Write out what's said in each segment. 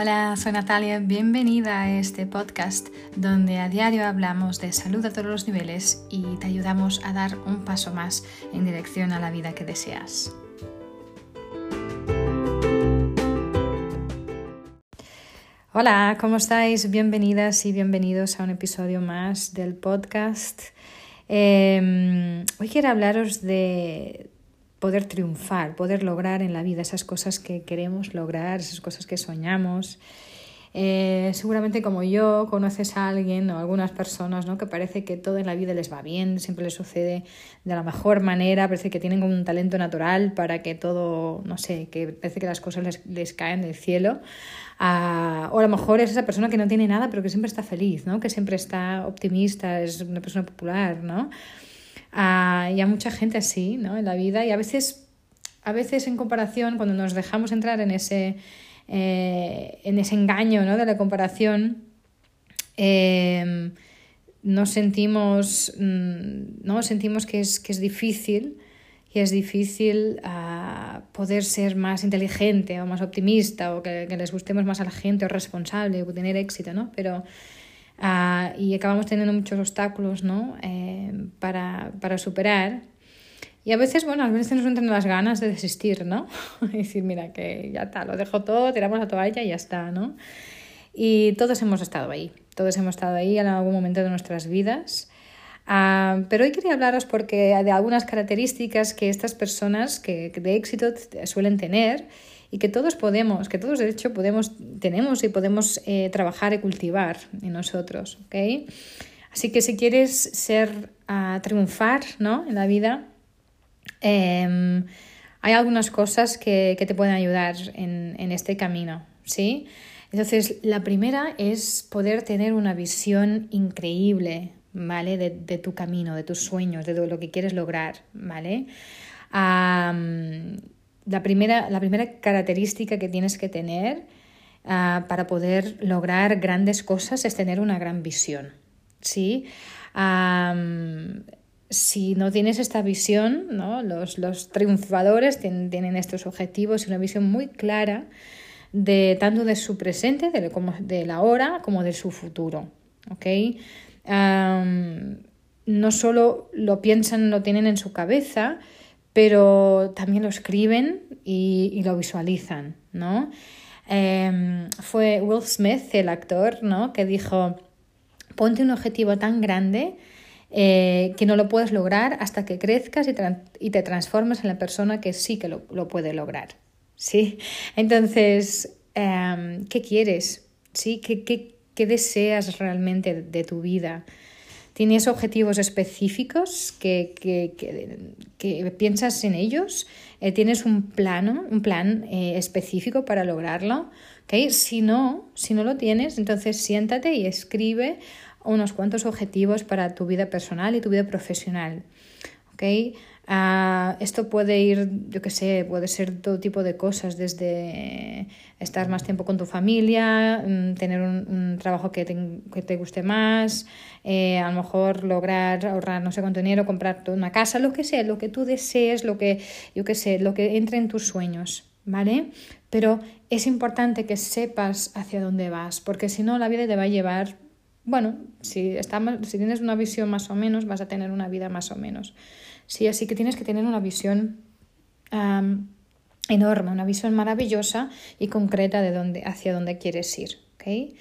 Hola, soy Natalia, bienvenida a este podcast donde a diario hablamos de salud a todos los niveles y te ayudamos a dar un paso más en dirección a la vida que deseas. Hola, ¿cómo estáis? Bienvenidas y bienvenidos a un episodio más del podcast. Em, hoy quiero hablaros de poder triunfar, poder lograr en la vida esas cosas que queremos lograr, esas cosas que soñamos. Eh, seguramente como yo conoces a alguien o algunas personas ¿no? que parece que todo en la vida les va bien, siempre les sucede de la mejor manera, parece que tienen un talento natural para que todo, no sé, que parece que las cosas les, les caen del cielo. Ah, o a lo mejor es esa persona que no tiene nada pero que siempre está feliz, ¿no? que siempre está optimista, es una persona popular. ¿no? Ah, y hay mucha gente así ¿no? en la vida y a veces, a veces en comparación, cuando nos dejamos entrar en ese, eh, en ese engaño ¿no? de la comparación, eh, nos sentimos, mm, ¿no? sentimos que es, que es difícil y es difícil uh, poder ser más inteligente o más optimista o que, que, les gustemos más a la gente o responsable o tener éxito, ¿no? Pero Uh, y acabamos teniendo muchos obstáculos ¿no? Eh, para, para, superar. Y a veces, bueno, a veces nos entran las ganas de desistir, ¿no? y decir, mira, que ya está, lo dejo todo, tiramos la toalla y ya está, ¿no? Y todos hemos estado ahí, todos hemos estado ahí en algún momento de nuestras vidas. Uh, pero hoy quería hablaros porque de algunas características que estas personas que, de éxito suelen tener y que todos podemos, que todos de hecho podemos, tenemos y podemos eh, trabajar y cultivar en nosotros, ¿ok? Así que si quieres ser, a triunfar ¿no? en la vida, eh, hay algunas cosas que, que, te pueden ayudar en, en este camino, ¿sí? Entonces, la primera es poder tener una visión increíble, ¿vale? De, de tu camino, de tus sueños, de lo que quieres lograr, ¿vale? La primera, la primera característica que tienes que tener uh, para poder lograr grandes cosas es tener una gran visión. ¿sí? Si no tienes esta visión, ¿no? los, los triunfadores tienen, tienen, estos objetivos y una visión muy clara de tanto de su presente, de, como de la hora, como de su futuro. ¿okay? No solo lo piensan, lo tienen en su cabeza, pero también lo escriben y, lo visualizan, ¿no? Eh, fue Will Smith, el actor, ¿no? Que dijo, ponte un objetivo tan grande eh, que no lo puedes lograr hasta que crezcas y, te transformes en la persona que sí que lo, puede lograr, ¿sí? Entonces, eh, ¿qué quieres? ¿Sí? ¿Qué, qué, qué deseas realmente de tu vida? ¿Tienes objetivos específicos que, que, que, piensas en ellos? Eh, ¿Tienes un plano, un plan eh, específico para lograrlo? ¿Okay? Si no, si no lo tienes, entonces siéntate y escribe unos cuantos objetivos para tu vida personal y tu vida profesional. ¿Okay? Uh, esto puede ir, yo qué sé, puede ser todo tipo de cosas, desde estar más tiempo con tu familia, mm, tener un, trabajo que te, que te, guste más, eh, a lo mejor lograr ahorrar no sé cuánto dinero, comprar una casa, lo que sea, lo que tú desees, lo que, yo qué sé, lo que entre en tus sueños, ¿vale? Pero es importante que sepas hacia dónde vas, porque si no la vida te va a llevar bueno, si, está, si tienes una visión más o menos, vas a tener una vida más o menos. Sí, así que tienes que tener una visión enorme, una visión maravillosa y concreta de dónde, hacia dónde quieres ir. ¿okay?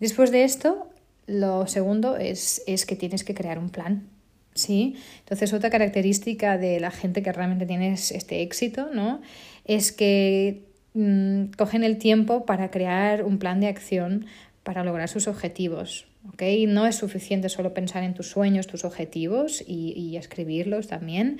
Después de esto, lo segundo es, es que tienes que crear un plan. ¿sí? Entonces, otra característica de la gente que realmente tiene este éxito ¿no? es que mmm, cogen el tiempo para crear un plan de acción para lograr sus objetivos. ¿okay? No es suficiente solo pensar en tus sueños, tus objetivos y, escribirlos también.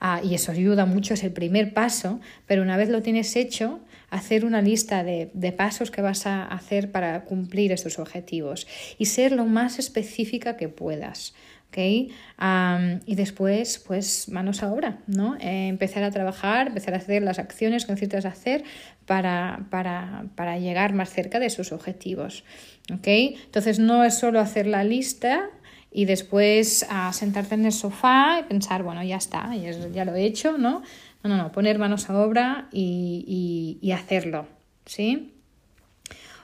Ah, y eso ayuda mucho, es el primer paso, pero una vez lo tienes hecho, hacer una lista de, de pasos que vas a hacer para cumplir estos objetivos y ser lo más específica que puedas. Y después, pues manos a obra, ¿no? Eh, empezar a trabajar, empezar a hacer las acciones que necesitas hacer para, para, para llegar más cerca de esos objetivos. ¿okay? Entonces no es solo hacer la lista y después a sentarte en el sofá y pensar, bueno, ya está, ya lo he hecho, ¿no? No, no, no, poner manos a obra y, y, hacerlo, ¿sí?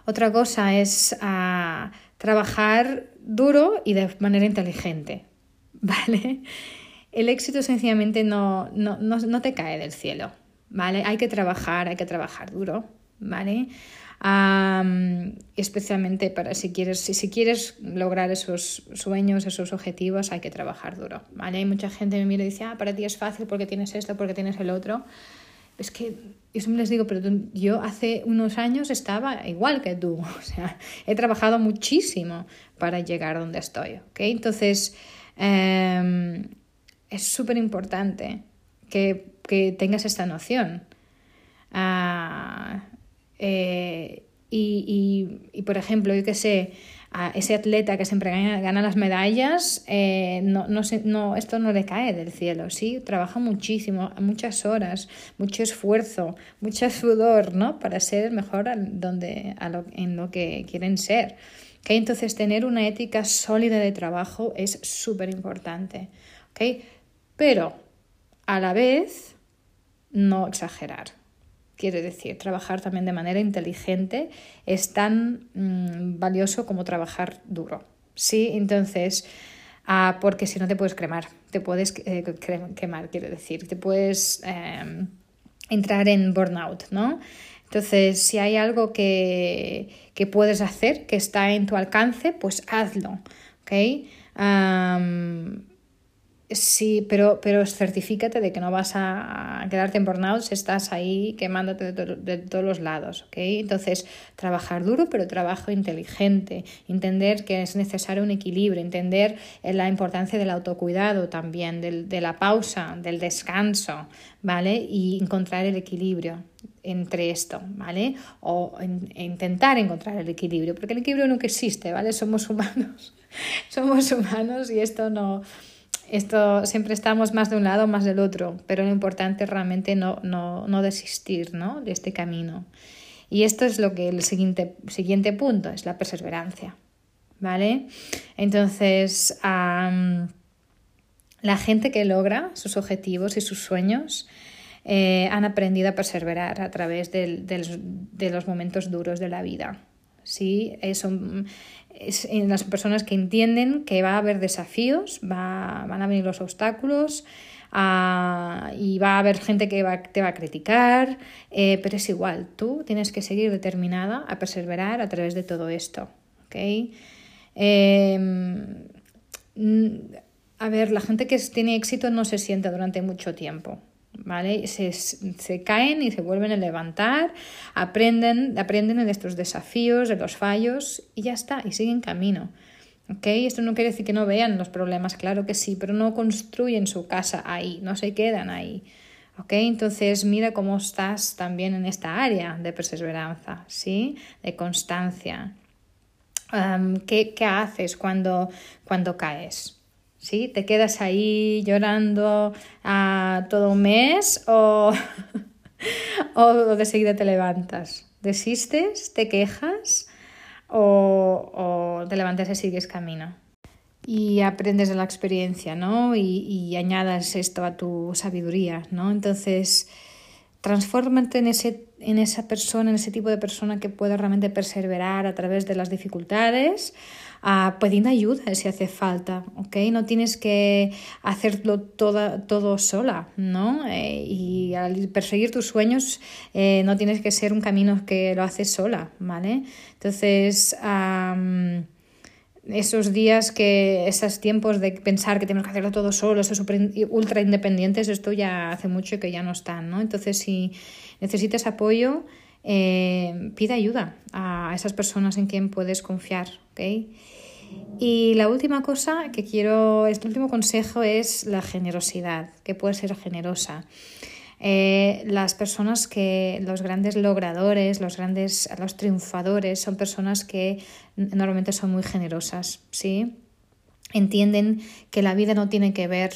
Otra cosa es ah, trabajar duro y de manera inteligente, ¿vale? El éxito sencillamente no, no, no, te cae del cielo, ¿vale? Hay que trabajar, hay que trabajar duro, ¿vale? especialmente para si quieres, si, si, quieres lograr esos sueños, esos objetivos, hay que trabajar duro, ¿vale? Hay mucha gente que me mira y dice, ah, para ti es fácil porque tienes esto, porque tienes el otro. Es que eso me les digo, pero yo hace unos años estaba igual que tú, o sea, he trabajado muchísimo para llegar donde estoy, ¿ok? Entonces, em, es súper importante que, que, tengas esta noción. Ah, eh, y, y, por ejemplo, yo que sé, a ese atleta que siempre gana, las medallas, eh, no, no, no, esto no le cae del cielo, ¿sí? Trabaja muchísimo, muchas horas, mucho esfuerzo, mucho sudor, ¿no? Para ser mejor donde, en lo que quieren ser. Entonces, tener una ética sólida de trabajo es súper importante. Pero, a la vez, no exagerar. Quiere decir, trabajar también de manera inteligente es tan mm, valioso como trabajar duro. ¿Sí? Entonces, ah, porque si no te puedes cremar, te puedes eh, quemar, quiero decir, te puedes em, entrar en burnout, ¿no? Entonces, si hay algo que, que, puedes hacer, que está en tu alcance, pues hazlo, ¿ok? Sí, pero, pero certifícate de que no vas a quedarte en burnout si estás ahí quemándote de, todos los lados, ¿ok? Entonces, trabajar duro, pero trabajo inteligente, entender que es necesario un equilibrio, entender la importancia del autocuidado también, del, de la pausa, del descanso, ¿vale? Y encontrar el equilibrio entre esto, ¿vale? O intentar encontrar el equilibrio, porque el equilibrio nunca existe, ¿vale? Somos humanos, somos humanos y esto no esto siempre estamos más de un lado, más del otro, pero lo importante es realmente no, no, no desistir ¿no? de este camino. Y esto es lo que el siguiente, siguiente punto, es la perseverancia. ¿Vale? Entonces, la gente que logra sus objetivos y sus sueños eh, han aprendido a perseverar a través de los momentos duros de la vida. ¿Sí? Son, en las personas que entienden que va a haber desafíos, va, van a venir los obstáculos ah, y va a haber gente que te va a criticar, eh, pero es igual, tú tienes que seguir determinada a perseverar a través de todo esto. ¿okay? Em, a ver, la gente que tiene éxito no se sienta durante mucho tiempo. ¿Vale? Se, se, caen y se vuelven a levantar, aprenden, aprenden de estos desafíos, de los fallos y ya está, y siguen camino. ¿Okay? Esto no quiere decir que no vean los problemas, claro que sí, pero no construyen su casa ahí, no se quedan ahí. ¿Okay? Entonces mira cómo estás también en esta área de perseverancia, ¿sí? de constancia. ¿qué, ¿qué, haces cuando, cuando caes? ¿Sí? ¿Te quedas ahí llorando a todo un mes o, o de seguida te levantas? ¿Desistes? ¿Te quejas? ¿O, o te levantas y sigues camino? Y aprendes de la experiencia, ¿no? Y, y añadas esto a tu sabiduría, ¿no? Entonces, transfórmate en, ese, en esa persona, en ese tipo de persona que pueda realmente perseverar a través de las dificultades, uh, pidiendo ayuda si hace falta, ¿ok? No tienes que hacerlo toda, todo sola, ¿no? Eh, y al perseguir tus sueños eh, no tienes que ser un camino que lo haces sola, ¿vale? Entonces esos días que, esos tiempos de pensar que tenemos que hacerlo todo solo, esos ultra independientes, esto ya hace mucho que ya no están, ¿no? Entonces, si necesitas apoyo, eh, pide ayuda a esas personas en quien puedes confiar, ¿ok? Y la última cosa que quiero, este último consejo es la generosidad, que puede ser generosa. Eh, las personas que, los grandes logradores, los grandes, los triunfadores, son personas que normalmente son muy generosas, ¿sí? Entienden que la vida no tiene que ver,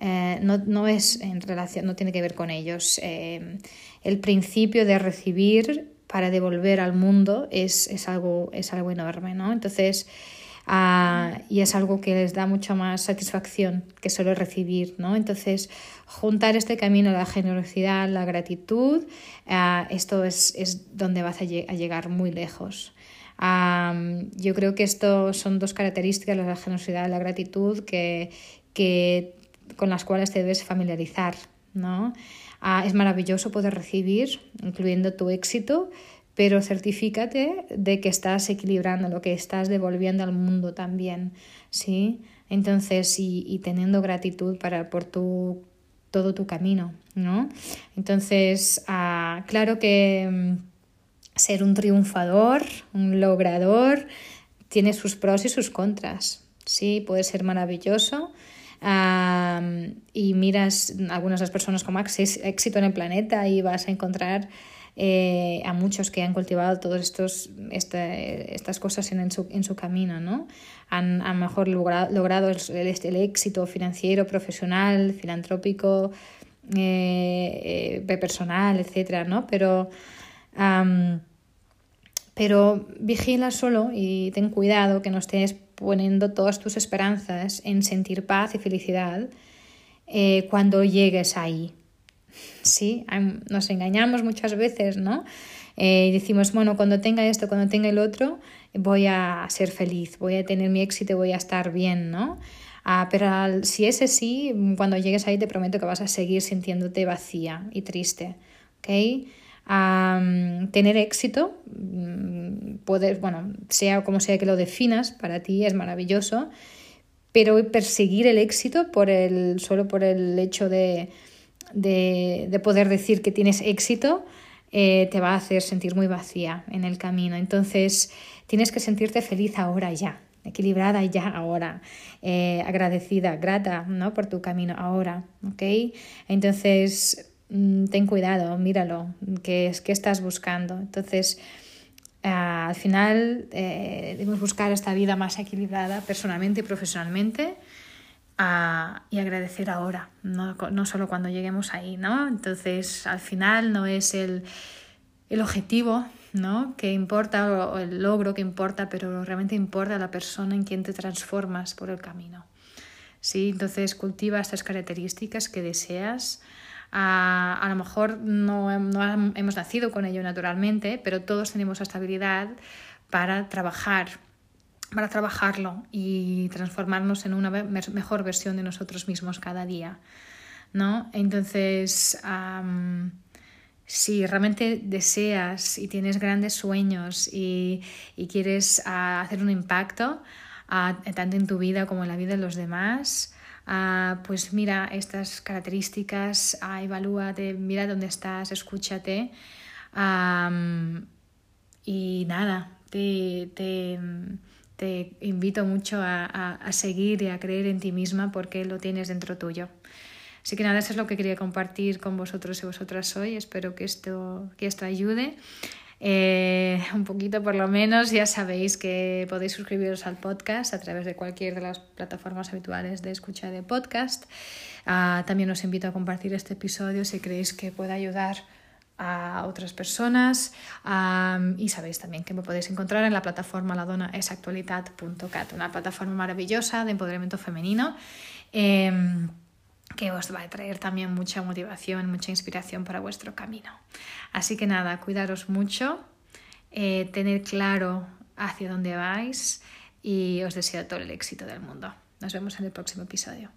eh, no, no, es en relación, no tiene que ver con ellos. Eh, el principio de recibir para devolver al mundo es, es, algo, es algo enorme, ¿no? Entonces, Ah, y es algo que les da mucha más satisfacción que solo recibir, ¿no? Entonces, juntar este camino, la generosidad, la gratitud, ah, esto es, es, donde vas a, llegar muy lejos. yo creo que esto son dos características, la generosidad y la gratitud, que, que, con las cuales te debes familiarizar. ¿no? Ah, es maravilloso poder recibir, incluyendo tu éxito, pero certifícate de que estás equilibrando, lo que estás devolviendo al mundo también, ¿sí? Entonces, y, teniendo gratitud para, por tu, todo tu camino, ¿no? Entonces, ah, claro que mm, ser un triunfador, un logrador, tiene sus pros y sus contras, ¿sí? Puede ser maravilloso, y miras algunas de las personas como éxito en el planeta y vas a encontrar eh, a muchos que han cultivado todas estos estas cosas en, su, en su camino, ¿no? Han a lo mejor logrado, el, el, éxito financiero, profesional, filantrópico, eh, eh, personal, etcétera, ¿no? Pero, pero vigila solo y ten cuidado que no estés poniendo todas tus esperanzas en sentir paz y felicidad cuando llegues ahí, Sí, nos engañamos muchas veces, ¿no? Eh, decimos, bueno, cuando tenga esto, cuando tenga el otro, voy a ser feliz, voy a tener mi éxito, voy a estar bien, ¿no? Ah, pero si es así, cuando llegues ahí te prometo que vas a seguir sintiéndote vacía y triste, ¿ok? Tener éxito, mm, poder, bueno, sea como sea que lo definas, para ti es maravilloso, pero perseguir el éxito por el, solo por el hecho de, de, poder decir que tienes éxito, eh, te va a hacer sentir muy vacía en el camino. Entonces, tienes que sentirte feliz ahora ya, equilibrada ya ahora, eh, agradecida, grata ¿no? por tu camino ahora. ¿ok? Entonces, mm, ten cuidado, míralo, qué, qué estás buscando. Entonces, ah, al final, eh, debemos buscar esta vida más equilibrada personalmente y profesionalmente y agradecer ahora, no, no, solo cuando lleguemos ahí, ¿no? Entonces, al final no es el, el objetivo, ¿no? Que importa o el logro que importa, pero realmente importa la persona en quien te transformas por el camino. ¿Sí? Entonces, cultiva estas características que deseas. A, a lo mejor no, no hemos nacido con ello naturalmente, pero todos tenemos esta habilidad para trabajar para trabajarlo y transformarnos en una mejor versión de nosotros mismos cada día. ¿no? Entonces, si realmente deseas y tienes grandes sueños y, quieres ah, hacer un impacto, ah, tanto en tu vida como en la vida de los demás, ah, pues mira estas características, evalúate, mira dónde estás, escúchate. y nada, te, te te invito mucho a, seguir y a creer en ti misma porque lo tienes dentro tuyo. Así que nada, eso es lo que quería compartir con vosotros y vosotras hoy. Espero que esto, que esto ayude. Eh, un poquito por lo menos, ya sabéis que podéis suscribiros al podcast a través de cualquier de las plataformas habituales de escucha de podcast. Ah, también os invito a compartir este episodio si creéis que pueda ayudar a otras personas y sabéis también que me podéis encontrar en la plataforma ladonaesactualidad.cat, una plataforma maravillosa de empoderamiento femenino em, que os va a traer también mucha motivación, mucha inspiración para vuestro camino. Así que nada, cuidaros mucho, eh, tener claro hacia dónde vais y os deseo todo el éxito del mundo. Nos vemos en el próximo episodio.